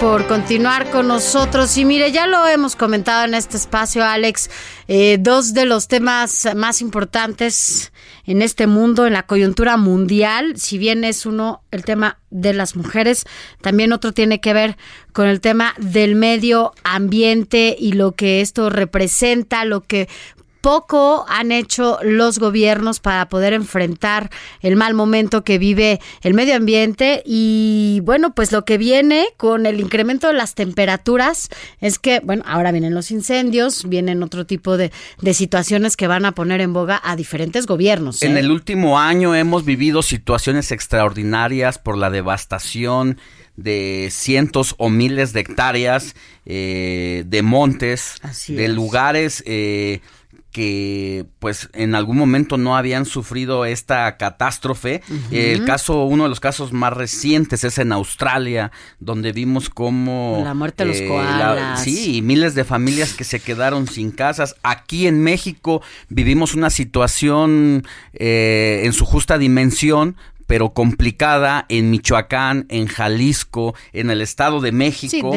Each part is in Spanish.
Por continuar con nosotros. Y mire, ya lo hemos comentado en este espacio, Alex, eh, dos de los temas más importantes en este mundo, en la coyuntura mundial, si bien es uno el tema de las mujeres, también otro tiene que ver con el tema del medio ambiente y lo que esto representa, lo que poco han hecho los gobiernos para poder enfrentar el mal momento que vive el medio ambiente y bueno, pues lo que viene con el incremento de las temperaturas es que, bueno, ahora vienen los incendios, vienen otro tipo de, situaciones que van a poner en boga a diferentes gobiernos. En ¿eh? el último año hemos vivido situaciones extraordinarias por la devastación de cientos o miles de hectáreas eh, de montes, de lugares eh, que pues en algún momento no habían sufrido esta catástrofe. El caso, uno de los casos más recientes es en Australia, donde vimos cómo... La muerte de los eh, koalas. sí, miles de familias que se quedaron sin casas. Aquí en México vivimos una situación eh, en su justa dimensión, pero complicada en Michoacán, en Jalisco, en el Estado de México.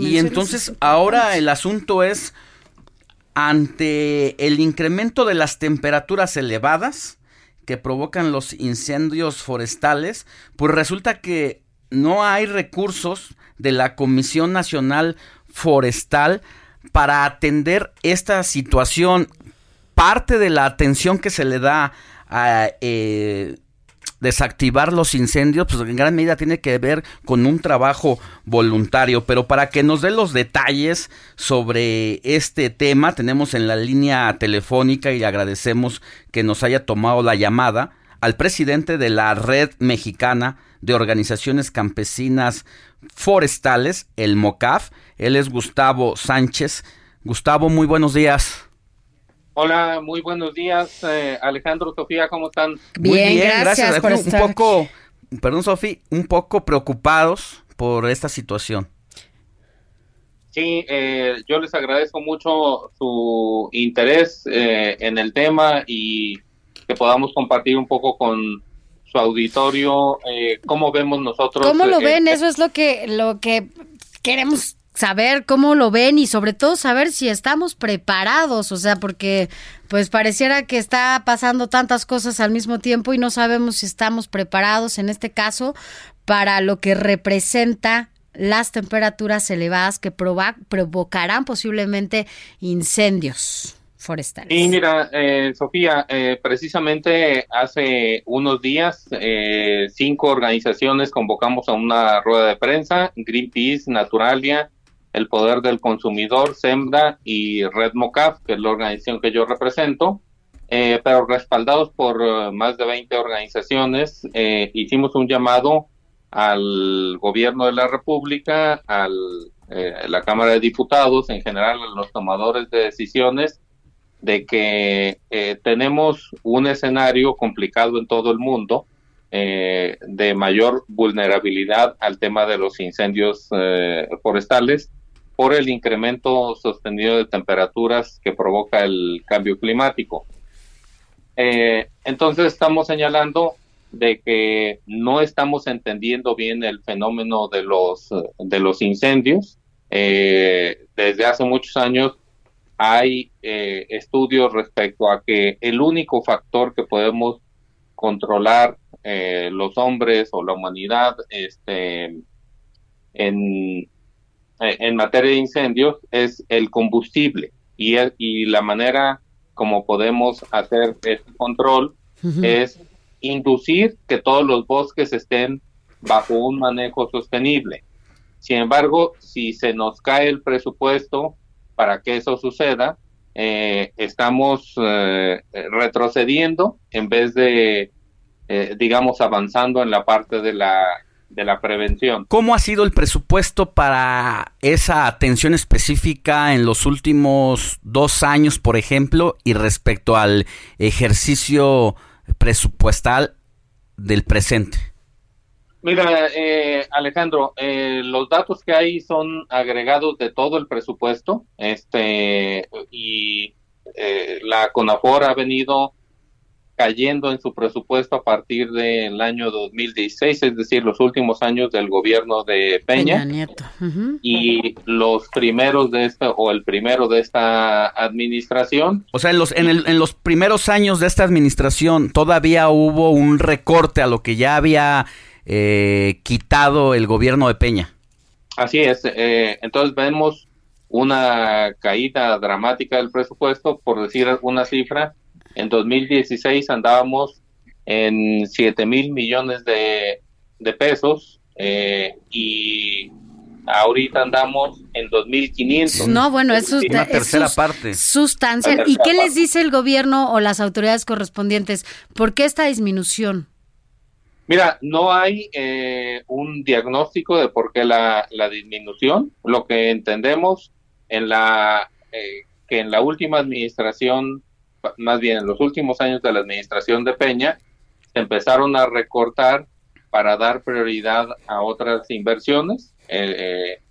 y entonces ahora el asunto es ante el incremento de las temperaturas elevadas que provocan los incendios forestales, pues resulta que no hay recursos de la Comisión Nacional Forestal para atender esta situación. Parte de la atención que se le da a eh, desactivar los incendios, pues en gran medida tiene que ver con un trabajo voluntario. Pero para que nos dé los detalles sobre este tema, tenemos en la línea telefónica y agradecemos que nos haya tomado la llamada al presidente de la Red Mexicana de Organizaciones Campesinas Forestales, el MOCAF. Él es Gustavo Sánchez. Gustavo, muy buenos días. Hola, muy buenos días, eh, Alejandro, Sofía, ¿cómo están? Bien, gracias, por un poco, perdón, Sofía, un poco preocupados por esta situación. Sí, eh, yo les agradezco mucho su interés eh, en el tema y que podamos compartir un poco con su auditorio cómo vemos nosotros. ¿Cómo lo ven? Eso es lo que lo que queremos saber cómo lo ven y sobre todo saber si estamos preparados, o sea, porque pues pareciera que está pasando tantas cosas al mismo tiempo y no sabemos si estamos preparados en este caso para lo que representa las temperaturas elevadas que provocarán posiblemente incendios forestales. Y mira, eh, Sofía, eh, precisamente hace unos días, eh, cinco organizaciones convocamos a una rueda de prensa, Greenpeace, Naturalia, el Poder del Consumidor, SEMDA y Red Mocaf, que es la organización que yo represento, eh, pero respaldados por eh, más de 20 organizaciones, eh, hicimos un llamado al gobierno de la República, a la Cámara de Diputados, en general a los tomadores de decisiones, de que tenemos un escenario complicado en todo el mundo, de mayor vulnerabilidad al tema de los incendios forestales por el incremento sostenido de temperaturas que provoca el cambio climático. Eh, entonces estamos señalando de que no estamos entendiendo bien el fenómeno de los de los incendios. Eh, desde hace muchos años hay eh, estudios respecto a que el único factor que podemos controlar los hombres o la humanidad este, en, en materia de incendios es el combustible y, y la manera como podemos hacer este control es inducir que todos los bosques estén bajo un manejo sostenible. Sin embargo, si se nos cae el presupuesto para que eso suceda, eh, estamos eh, retrocediendo en vez de, digamos, avanzando en la parte de la de la prevención. ¿Cómo ha sido el presupuesto para esa atención específica en los últimos dos años, por ejemplo, y respecto al ejercicio presupuestal del presente? Mira, eh, Alejandro, eh, los datos que hay son agregados de todo el presupuesto, este y eh, la CONAFOR ha venido cayendo en su presupuesto a partir del año 2016, es decir, los últimos años del gobierno de Peña, Nieto. y los primeros de esta o el primero de esta administración. O sea, en los en, el, en los primeros años de esta administración todavía hubo un recorte a lo que ya había eh, quitado el gobierno de Peña. Así es. Eh, entonces vemos una caída dramática del presupuesto, por decir alguna cifra, en 2016 andábamos en 7 mil millones de, pesos eh, y ahorita andamos en 2.500. No, bueno, es, una tercera parte. sustancial. ¿Y qué les dice el gobierno o las autoridades correspondientes? ¿Por qué esta disminución? Mira, no hay eh, un diagnóstico de por qué la, la disminución. Lo que entendemos en la eh, que en la última administración más bien en los últimos años de la administración de Peña, se empezaron a recortar para dar prioridad a otras inversiones eh, eh,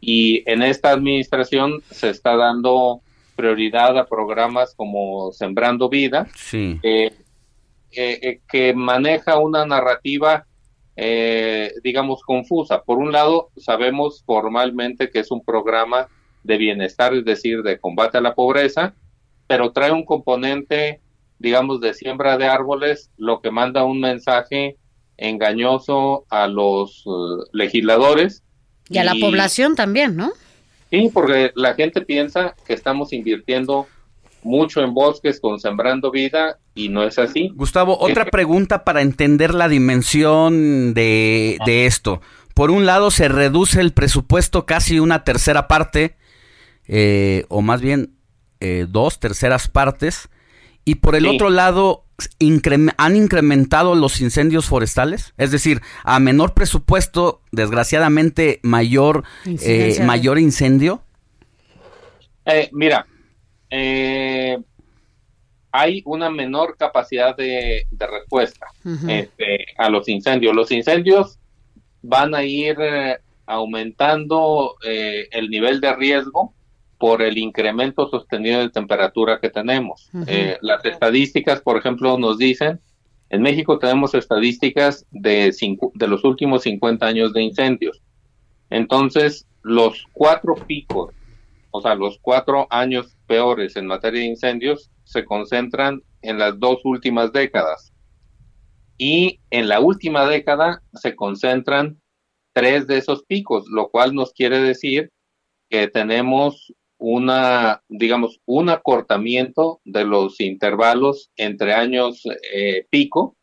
y en esta administración se está dando prioridad a programas como Sembrando Vida, eh, que maneja una narrativa, digamos, confusa. Por un lado, sabemos formalmente que es un programa de bienestar, es decir, de combate a la pobreza, pero trae un componente, digamos, de siembra de árboles, lo que manda un mensaje engañoso a los eh, legisladores. Y a la población también, ¿no? Sí, porque la gente piensa que estamos invirtiendo mucho en bosques con Sembrando Vida y no es así. Gustavo, otra pregunta para entender la dimensión de, de esto. Por un lado, se reduce el presupuesto casi una tercera parte, eh, o más bien eh, dos terceras partes. Y por el otro lado, han incrementado los incendios forestales. Es decir, a menor presupuesto, desgraciadamente, mayor, eh, mayor incendio. Eh, mira, hay una menor capacidad de, respuesta este, a los incendios. Los incendios van a ir aumentando el nivel de riesgo por el incremento sostenido de temperatura que tenemos. Eh, las estadísticas, por ejemplo, nos dicen, en México tenemos estadísticas de, de los últimos 50 años de incendios. Entonces, los cuatro picos, o sea, los cuatro años peores en materia de incendios, se concentran en las dos últimas décadas. Y en la última década se concentran tres de esos picos, lo cual nos quiere decir que tenemos una, digamos, un acortamiento de los intervalos entre años eh, pico,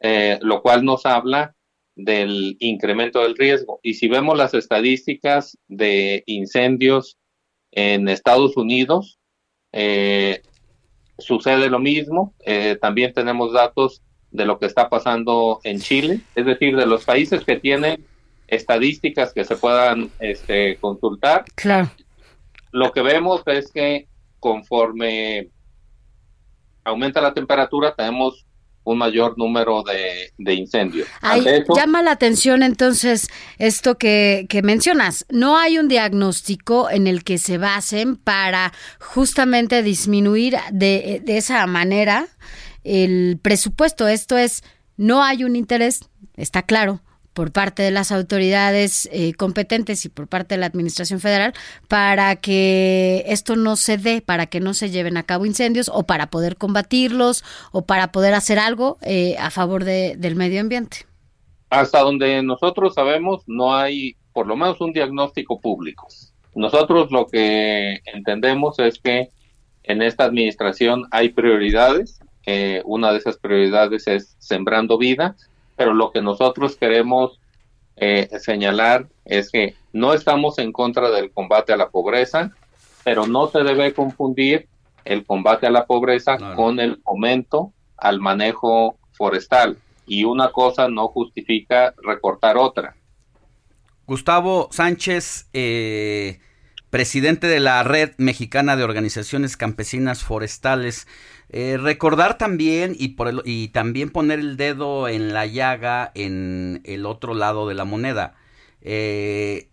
eh, lo cual nos habla del incremento del riesgo. Y si vemos las estadísticas de incendios en Estados Unidos, eh, sucede lo mismo. también tenemos datos de lo que está pasando en Chile, es decir, de los países que tienen estadísticas que se puedan este, consultar. Claro lo que vemos es que conforme aumenta la temperatura, tenemos un mayor número de, incendios. llama la atención entonces esto que, que, mencionas. No hay un diagnóstico en el que se basen para justamente disminuir de, de esa manera el presupuesto. Esto es, no hay un interés, está claro, por parte de las autoridades eh, competentes y por parte de la Administración Federal para que esto no se dé, para que no se lleven a cabo incendios o para poder combatirlos o para poder hacer algo eh, a favor de, del medio ambiente. Hasta donde nosotros sabemos no hay por lo menos un diagnóstico público. Nosotros lo que entendemos es que en esta administración hay prioridades. Eh, una de esas prioridades es sembrando vida pero lo que nosotros queremos eh, señalar es que no estamos en contra del combate a la pobreza, pero no se debe confundir el combate a la pobreza con el fomento al manejo forestal. y una cosa no justifica recortar otra. Gustavo Sánchez, eh, presidente de la Red Mexicana de Organizaciones Campesinas Forestales. Eh, recordar también y, también poner el dedo en la llaga en el otro lado de la moneda. Eh,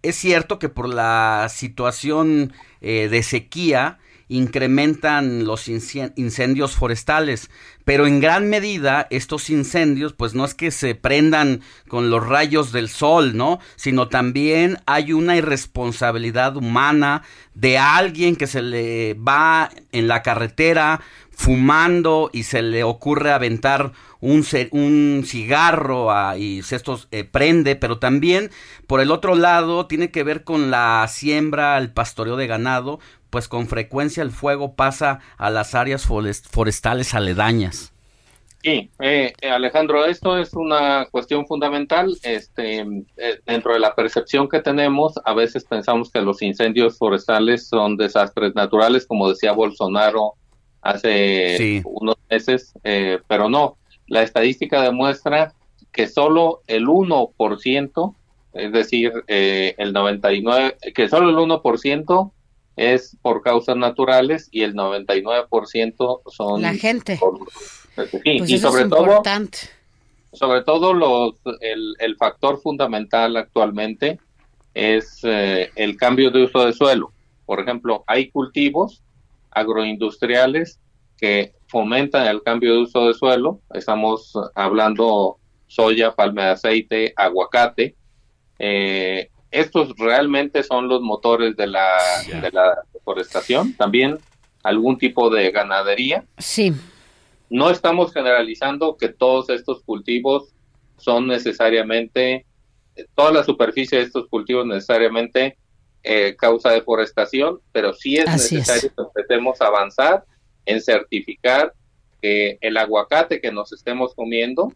es cierto que por la situación eh, de sequía, incrementan los incendios forestales, pero en gran medida estos incendios pues no es que se prendan con los rayos del sol, ¿no? Sino también hay una irresponsabilidad humana de alguien que se le va en la carretera fumando y se le ocurre aventar un, un cigarro y esto eh, prende, pero también por el otro lado tiene que ver con la siembra, el pastoreo de ganado, pues con frecuencia el fuego pasa a las áreas forestales aledañas. Sí, eh, Alejandro, esto es una cuestión fundamental. Este, eh, dentro de la percepción que tenemos, a veces pensamos que los incendios forestales son desastres naturales, como decía Bolsonaro hace unos meses, eh, pero no. La estadística demuestra que solo el 1%, es decir, el 99, que solo el 1% es por causas naturales y el 99% son... La gente. Sí, pues y sobre todo... Sobre todo los, el, el, factor fundamental actualmente es eh, el cambio de uso de suelo. Por ejemplo, hay cultivos agroindustriales que fomentan el cambio de uso de suelo. Estamos hablando soya, palma de aceite, aguacate. Eh, estos realmente son los motores de la, de la deforestación, también algún tipo de ganadería. Sí. No estamos generalizando que todos estos cultivos son necesariamente, toda la superficie de estos cultivos necesariamente eh, causa deforestación, pero sí es necesario que empecemos a avanzar en certificar que el aguacate que nos estemos comiendo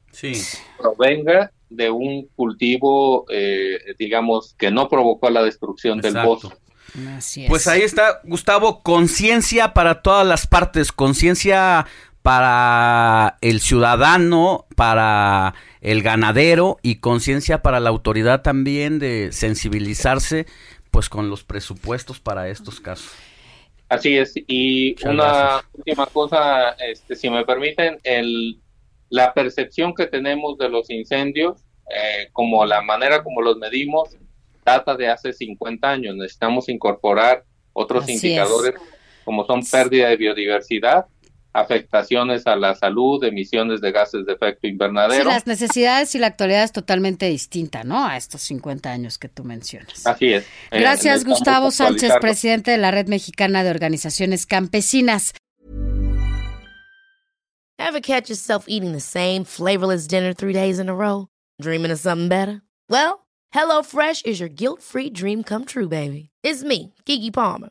provenga de un cultivo, eh, digamos, que no provocó la destrucción del bosque. Pues ahí está, Gustavo, conciencia para todas las partes, conciencia para el ciudadano, para el ganadero y conciencia para la autoridad también de sensibilizarse pues con los presupuestos para estos casos. Así es, y una última cosa, este, si me permiten, el, la percepción que tenemos de los incendios, eh, como la manera como los medimos, data de hace 50 años. Necesitamos incorporar otros indicadores como son pérdida de biodiversidad, afectaciones a la salud, emisiones de gases de efecto invernadero. Sí, las necesidades y la actualidad es totalmente distinta, ¿no? A estos 50 años que tú mencionas. Así es. Eh, Gracias, Gustavo Sánchez, presidente de la Red Mexicana de Organizaciones Campesinas. Ever catch yourself eating the same flavorless dinner three days in a row? Dreaming of something better? Well, HelloFresh is your guilt-free dream come true, baby. It's me, Kiki Palmer.